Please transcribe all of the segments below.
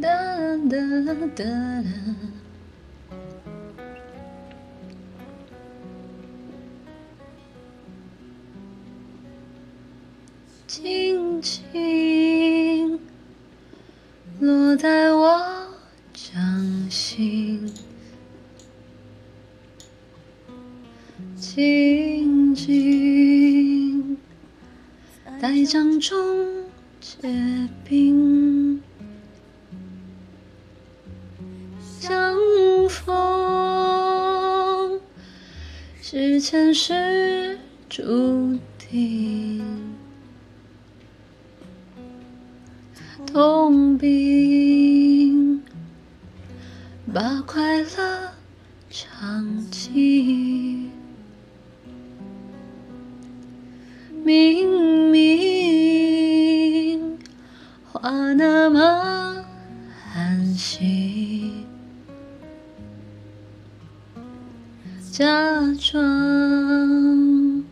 哒哒哒哒。轻轻落在我掌心，静静在掌中结冰，是前世注定。痛并把快乐尝尽，明明话那么寒心，假装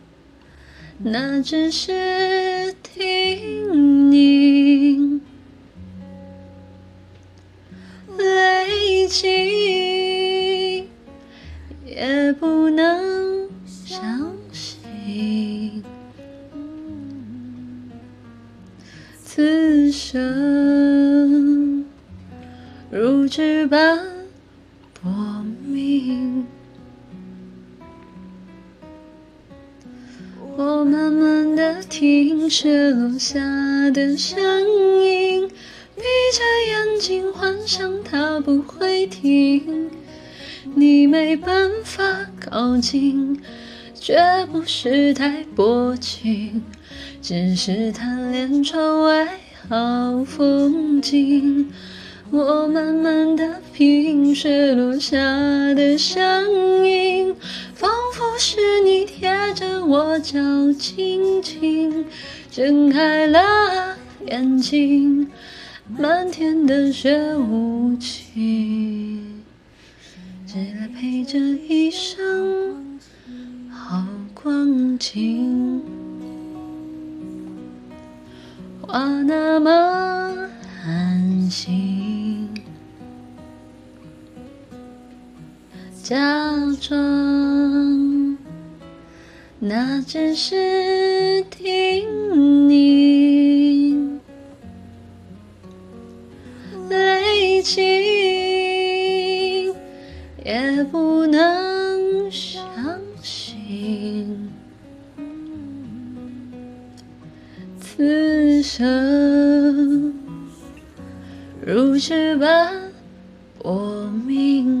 那只是听你。累积也不能相信，此生如纸般我慢慢的听雪落下的声音。闭着眼睛幻想它不会停，你没办法靠近，绝不是太薄情，只是贪恋窗外好风景。我慢慢的品雪落下的声音，仿佛是你贴着我脚轻轻睁开了眼睛。漫天的雪无情，只来陪这一生好光景。话那么假装那只是听你。累积也不能相信，此生如纸般薄命。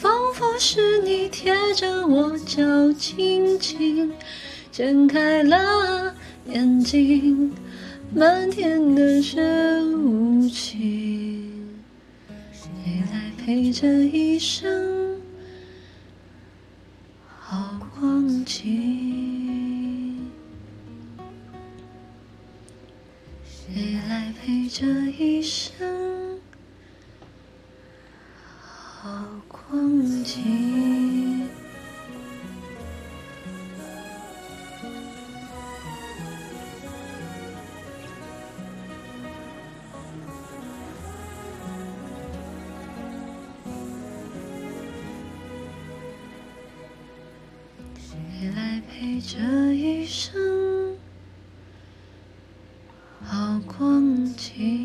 仿佛是你贴着我脚轻轻睁开了眼睛。漫天的雪无情，谁来陪这一生好光景？谁来陪这一生忘记。谁来陪这一生？好光景。